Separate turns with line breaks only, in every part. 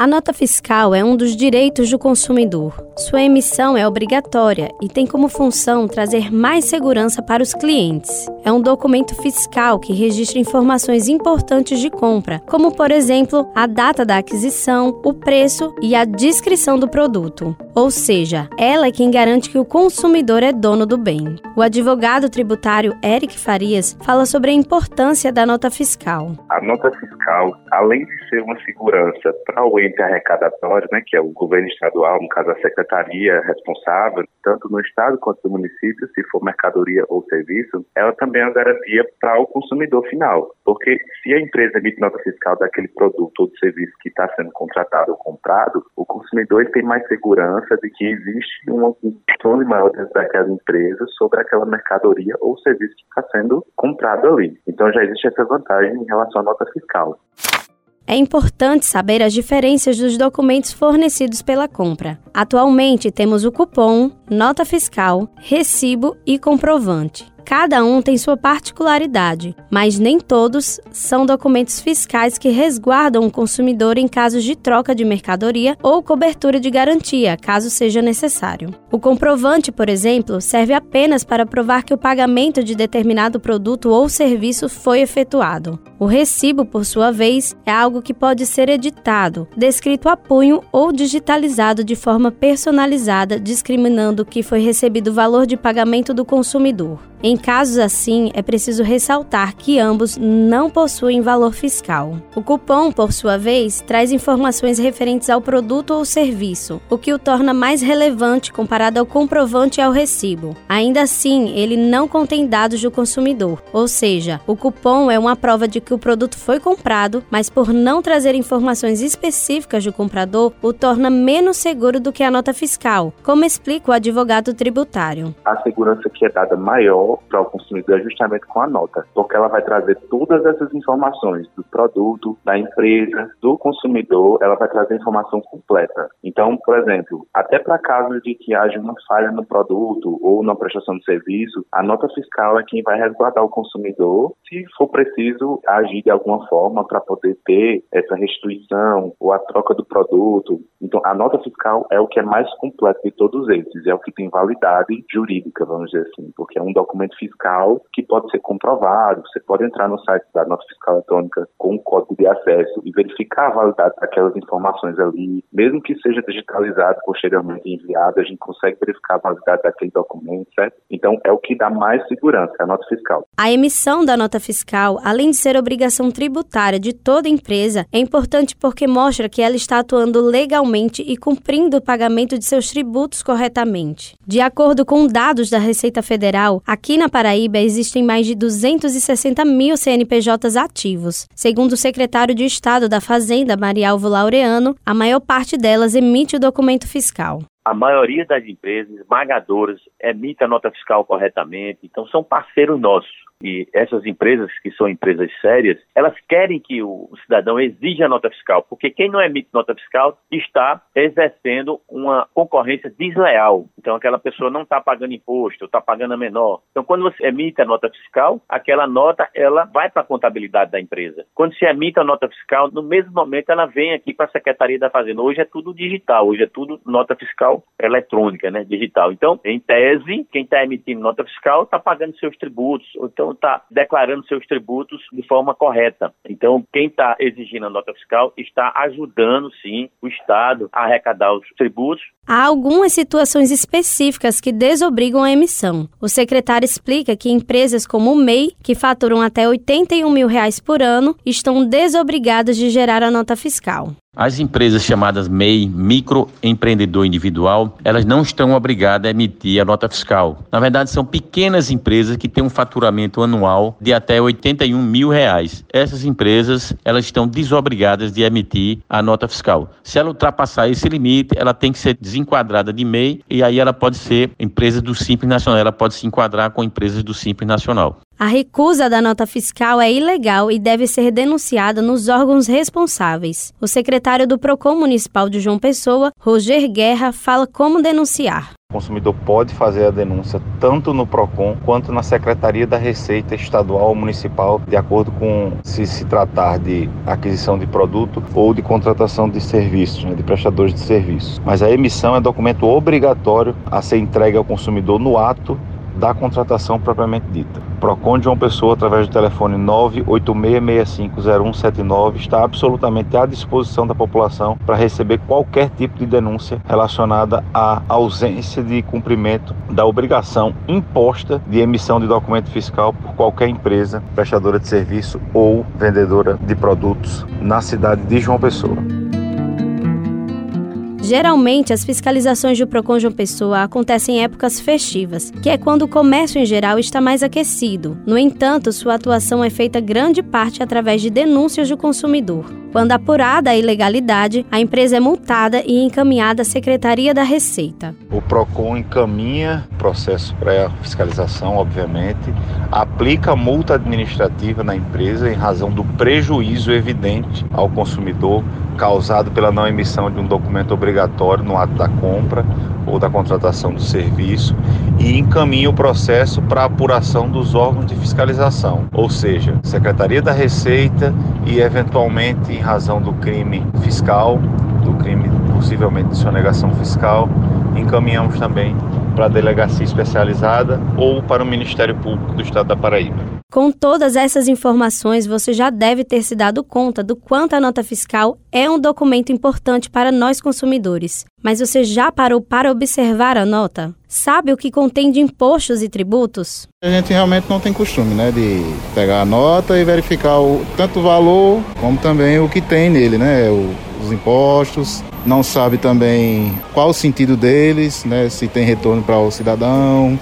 A nota fiscal é um dos direitos do consumidor. Sua emissão é obrigatória e tem como função trazer mais segurança para os clientes. É um documento fiscal que registra informações importantes de compra, como, por exemplo, a data da aquisição, o preço e a descrição do produto. Ou seja, ela é quem garante que o consumidor é dono do bem. O advogado tributário Eric Farias fala sobre a importância da nota fiscal.
A nota fiscal, além de ser uma segurança para o ente arrecadatório, né, que é o governo estadual, no caso a secretaria responsável, tanto no estado quanto no município, se for mercadoria ou serviço, ela também é uma garantia para o consumidor final. Porque se a empresa emite nota fiscal daquele produto ou serviço que está sendo contratado ou comprado, o consumidor tem mais segurança de que existe um controle maior dentro daquela empresa sobre aquela mercadoria ou serviço que está sendo comprado ali. Então já existe essa vantagem em relação à nota fiscal.
É importante saber as diferenças dos documentos fornecidos pela compra. Atualmente temos o cupom, nota fiscal, recibo e comprovante. Cada um tem sua particularidade, mas nem todos são documentos fiscais que resguardam o consumidor em casos de troca de mercadoria ou cobertura de garantia, caso seja necessário. O comprovante, por exemplo, serve apenas para provar que o pagamento de determinado produto ou serviço foi efetuado. O recibo, por sua vez, é algo que pode ser editado, descrito a punho ou digitalizado de forma personalizada, discriminando que foi recebido o valor de pagamento do consumidor. Em casos assim, é preciso ressaltar que ambos não possuem valor fiscal. O cupom, por sua vez, traz informações referentes ao produto ou serviço, o que o torna mais relevante comparado ao comprovante e ao recibo. Ainda assim, ele não contém dados do consumidor, ou seja, o cupom é uma prova de que o produto foi comprado, mas por não trazer informações específicas do comprador, o torna menos seguro do que a nota fiscal, como explica o advogado tributário.
A segurança que é dada maior para o consumidor é justamente com a nota, porque ela vai trazer todas essas informações do produto, da empresa, do consumidor, ela vai trazer informação completa. Então, por exemplo, até para casos de que haja uma falha no produto ou na prestação de serviço, a nota fiscal é quem vai resguardar o consumidor, se for preciso agir de alguma forma para poder ter essa restituição ou a troca do produto. Então, a nota fiscal é o que é mais completo de todos esses, é o que tem validade jurídica, vamos dizer assim, porque é um documento documento fiscal que pode ser comprovado. Você pode entrar no site da nota fiscal eletrônica com o código de acesso e verificar a validade daquelas informações ali. Mesmo que seja digitalizado, posteriormente enviado, a gente consegue verificar a validade daquele documento, certo? Então, é o que dá mais segurança, a nota fiscal.
A emissão da nota fiscal, além de ser obrigação tributária de toda empresa, é importante porque mostra que ela está atuando legalmente e cumprindo o pagamento de seus tributos corretamente. De acordo com dados da Receita Federal, aqui Aqui na Paraíba existem mais de 260 mil CNPJs ativos. Segundo o secretário de Estado da Fazenda, Marialvo Laureano, a maior parte delas emite o documento fiscal.
A maioria das empresas esmagadoras emite a nota fiscal corretamente, então são parceiros nossos e essas empresas, que são empresas sérias, elas querem que o cidadão exija nota fiscal, porque quem não emite nota fiscal está exercendo uma concorrência desleal. Então, aquela pessoa não está pagando imposto, está pagando a menor. Então, quando você emite a nota fiscal, aquela nota ela vai para a contabilidade da empresa. Quando se emite a nota fiscal, no mesmo momento ela vem aqui para a Secretaria da Fazenda. Hoje é tudo digital, hoje é tudo nota fiscal eletrônica, né, digital. Então, em tese, quem está emitindo nota fiscal está pagando seus tributos, então está declarando seus tributos de forma correta. Então, quem está exigindo a nota fiscal está ajudando, sim, o Estado a arrecadar os tributos.
Há algumas situações específicas que desobrigam a emissão. O secretário explica que empresas como o MEI, que faturam até 81 mil reais por ano, estão desobrigadas de gerar a nota fiscal.
As empresas chamadas MEI, microempreendedor individual, elas não estão obrigadas a emitir a nota fiscal. Na verdade, são pequenas empresas que têm um faturamento anual de até 81 mil reais. Essas empresas, elas estão desobrigadas de emitir a nota fiscal. Se ela ultrapassar esse limite, ela tem que ser desenquadrada de MEI e aí ela pode ser empresa do Simples Nacional, ela pode se enquadrar com empresas do Simples Nacional.
A recusa da nota fiscal é ilegal e deve ser denunciada nos órgãos responsáveis. O secretário do Procon Municipal de João Pessoa, Roger Guerra, fala como denunciar.
O consumidor pode fazer a denúncia tanto no PROCON quanto na Secretaria da Receita Estadual ou Municipal, de acordo com se se tratar de aquisição de produto ou de contratação de serviços, né, de prestadores de serviços. Mas a emissão é documento obrigatório a ser entregue ao consumidor no ato da contratação propriamente dita. Procon de uma Pessoa, através do telefone 986650179, está absolutamente à disposição da população para receber qualquer tipo de denúncia relacionada à ausência de cumprimento da obrigação imposta de emissão de documento fiscal por qualquer empresa prestadora de serviço ou vendedora de produtos na cidade de João Pessoa.
Geralmente, as fiscalizações do Procon João Pessoa acontecem em épocas festivas, que é quando o comércio em geral está mais aquecido. No entanto, sua atuação é feita grande parte através de denúncias do consumidor. Quando apurada a ilegalidade, a empresa é multada e encaminhada à Secretaria da Receita.
O PROCON encaminha processo pré-fiscalização, obviamente, aplica multa administrativa na empresa em razão do prejuízo evidente ao consumidor causado pela não emissão de um documento obrigatório no ato da compra ou da contratação do serviço e encaminha o processo para apuração dos órgãos de fiscalização, ou seja, Secretaria da Receita e eventualmente em razão do crime fiscal, do crime possivelmente de sonegação fiscal, encaminhamos também para a delegacia especializada ou para o Ministério Público do Estado da Paraíba.
Com todas essas informações, você já deve ter se dado conta do quanto a nota fiscal é um documento importante para nós consumidores. Mas você já parou para observar a nota? Sabe o que contém de impostos e tributos?
A gente realmente não tem costume, né, de pegar a nota e verificar o, tanto o valor como também o que tem nele, né, o, os impostos. Não sabe também qual o sentido deles, né, se tem retorno para o cidadão,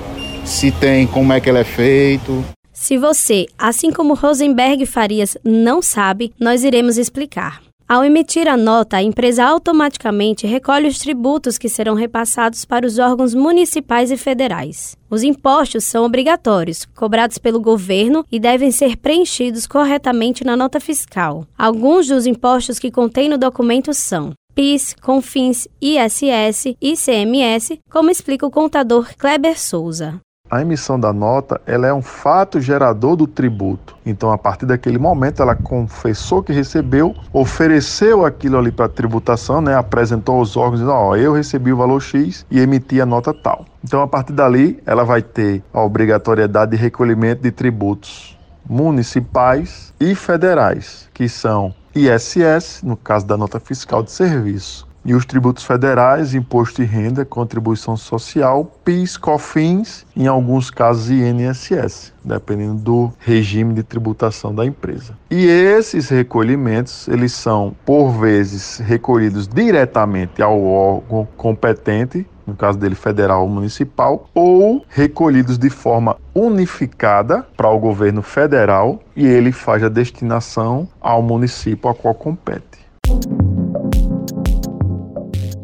se tem como é que ele é feito.
Se você, assim como Rosenberg Farias, não sabe, nós iremos explicar. Ao emitir a nota, a empresa automaticamente recolhe os tributos que serão repassados para os órgãos municipais e federais. Os impostos são obrigatórios, cobrados pelo governo e devem ser preenchidos corretamente na nota fiscal. Alguns dos impostos que contém no documento são PIS, CONFINS, ISS, ICMS, como explica o contador Kleber Souza
a emissão da nota ela é um fato gerador do tributo. Então, a partir daquele momento, ela confessou que recebeu, ofereceu aquilo ali para tributação, né? apresentou aos órgãos, dizendo, ó, eu recebi o valor X e emiti a nota tal. Então, a partir dali, ela vai ter a obrigatoriedade de recolhimento de tributos municipais e federais, que são ISS, no caso da nota fiscal de serviço, e os tributos federais, imposto de renda, contribuição social, PIS, COFINS, em alguns casos INSS, dependendo do regime de tributação da empresa. E esses recolhimentos, eles são por vezes recolhidos diretamente ao órgão competente no caso dele federal ou municipal, ou recolhidos de forma unificada para o governo federal e ele faz a destinação ao município a qual compete.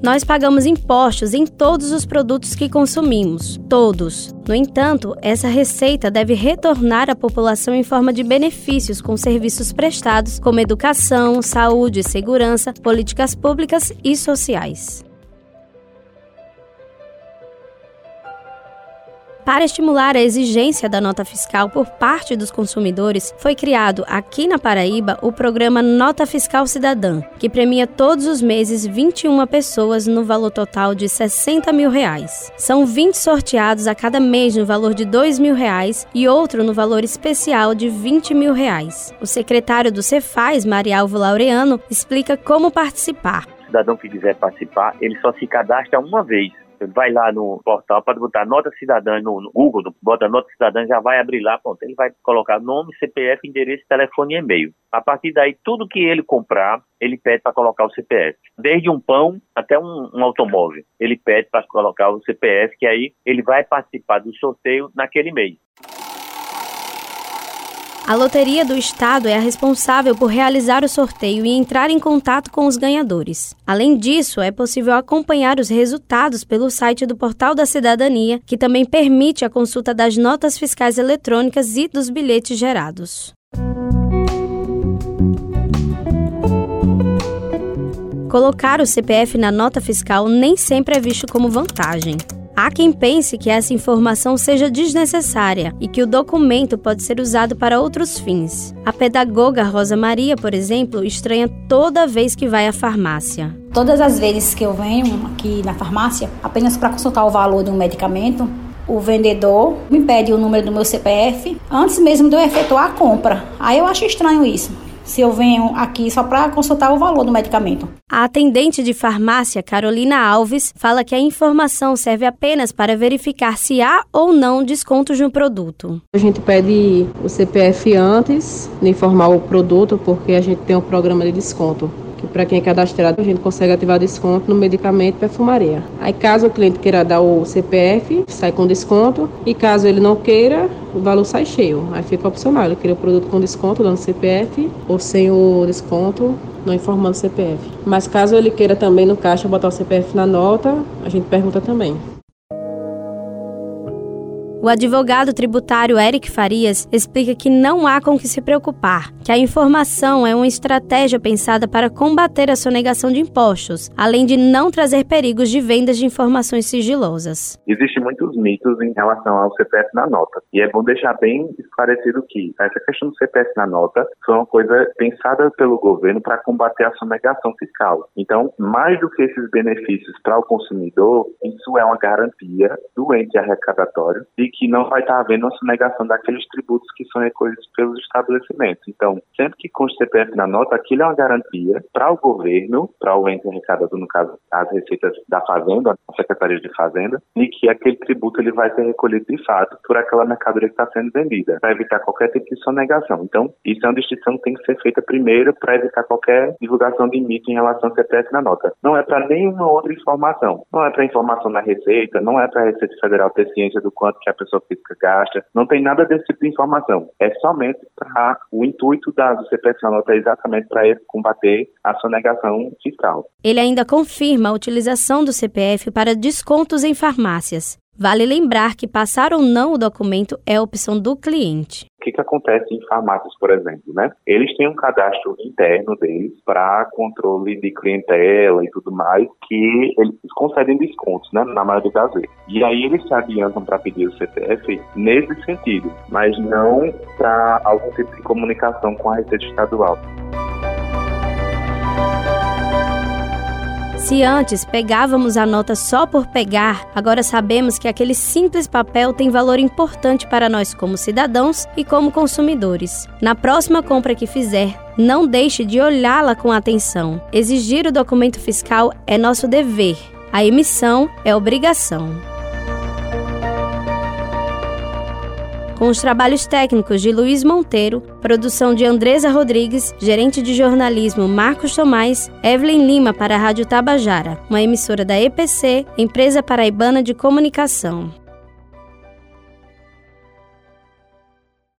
Nós pagamos impostos em todos os produtos que consumimos, todos. No entanto, essa receita deve retornar à população em forma de benefícios com serviços prestados, como educação, saúde, segurança, políticas públicas e sociais. Para estimular a exigência da nota fiscal por parte dos consumidores, foi criado aqui na Paraíba o programa Nota Fiscal Cidadã, que premia todos os meses 21 pessoas no valor total de 60 mil reais. São 20 sorteados a cada mês no valor de 2 mil reais e outro no valor especial de 20 mil reais. O secretário do Cefaz, Marialvo Laureano, explica como participar.
O cidadão que quiser participar, ele só se cadastra uma vez vai lá no portal para botar nota cidadã no, no, Google, bota nota cidadã, já vai abrir lá, pronto. Ele vai colocar nome, CPF, endereço, telefone e e-mail. A partir daí, tudo que ele comprar, ele pede para colocar o CPF. Desde um pão até um, um automóvel. Ele pede para colocar o CPF, que aí ele vai participar do sorteio naquele mês.
A Loteria do Estado é a responsável por realizar o sorteio e entrar em contato com os ganhadores. Além disso, é possível acompanhar os resultados pelo site do Portal da Cidadania, que também permite a consulta das notas fiscais eletrônicas e dos bilhetes gerados. Colocar o CPF na nota fiscal nem sempre é visto como vantagem. Há quem pense que essa informação seja desnecessária e que o documento pode ser usado para outros fins. A pedagoga Rosa Maria, por exemplo, estranha toda vez que vai à farmácia.
Todas as vezes que eu venho aqui na farmácia, apenas para consultar o valor de um medicamento, o vendedor me pede o número do meu CPF antes mesmo de eu efetuar a compra. Aí eu acho estranho isso se eu venho aqui só para consultar o valor do medicamento.
A atendente de farmácia, Carolina Alves, fala que a informação serve apenas para verificar se há ou não descontos no produto.
A gente pede o CPF antes de informar o produto, porque a gente tem um programa de desconto que para quem é cadastrado a gente consegue ativar desconto no medicamento perfumaria. Aí caso o cliente queira dar o CPF, sai com desconto e caso ele não queira, o valor sai cheio. Aí fica opcional, ele queria o produto com desconto dando CPF ou sem o desconto não informando o CPF. Mas caso ele queira também no caixa botar o CPF na nota, a gente pergunta também.
O advogado tributário Eric Farias explica que não há com que se preocupar, que a informação é uma estratégia pensada para combater a sonegação de impostos, além de não trazer perigos de vendas de informações sigilosas.
Existem muitos mitos em relação ao CPF na nota, e é bom deixar bem esclarecido que essa questão do CPF na nota foi uma coisa pensada pelo governo para combater a sonegação fiscal. Então, mais do que esses benefícios para o consumidor, isso é uma garantia do ente arrecadatório de que não vai estar havendo uma sonegação daqueles tributos que são recolhidos pelos estabelecimentos. Então, sempre que consta CPF na nota, aquilo é uma garantia para o governo, para o ente arrecadador, no caso, as receitas da Fazenda, a Secretaria de Fazenda, de que aquele tributo ele vai ser recolhido de fato por aquela mercadoria que está sendo vendida, para evitar qualquer tipo de sonegação. Então, isso é uma distinção que tem que ser feita primeiro para evitar qualquer divulgação de mito em relação ao CPF na nota. Não é para nenhuma outra informação. Não é para informação na Receita, não é para a Receita Federal ter ciência do quanto que a pessoa física gasta, não tem nada desse tipo de informação. É somente para o intuito da CPF na nota é exatamente para combater a sonegação fiscal.
Ele ainda confirma a utilização do CPF para descontos em farmácias. Vale lembrar que passar ou não o documento é opção do cliente.
Que, que acontece em farmácias, por exemplo? Né? Eles têm um cadastro interno deles para controle de clientela e tudo mais, que eles concedem descontos, né, na maioria das vezes. E aí eles se adiantam para pedir o CPF nesse sentido, mas não para algum tipo de comunicação com a Receita Estadual.
Se antes pegávamos a nota só por pegar, agora sabemos que aquele simples papel tem valor importante para nós como cidadãos e como consumidores. Na próxima compra que fizer, não deixe de olhá-la com atenção. Exigir o documento fiscal é nosso dever, a emissão é obrigação. Com os trabalhos técnicos de Luiz Monteiro, produção de Andresa Rodrigues, gerente de jornalismo Marcos Tomás, Evelyn Lima para a Rádio Tabajara, uma emissora da EPC, Empresa Paraibana de Comunicação.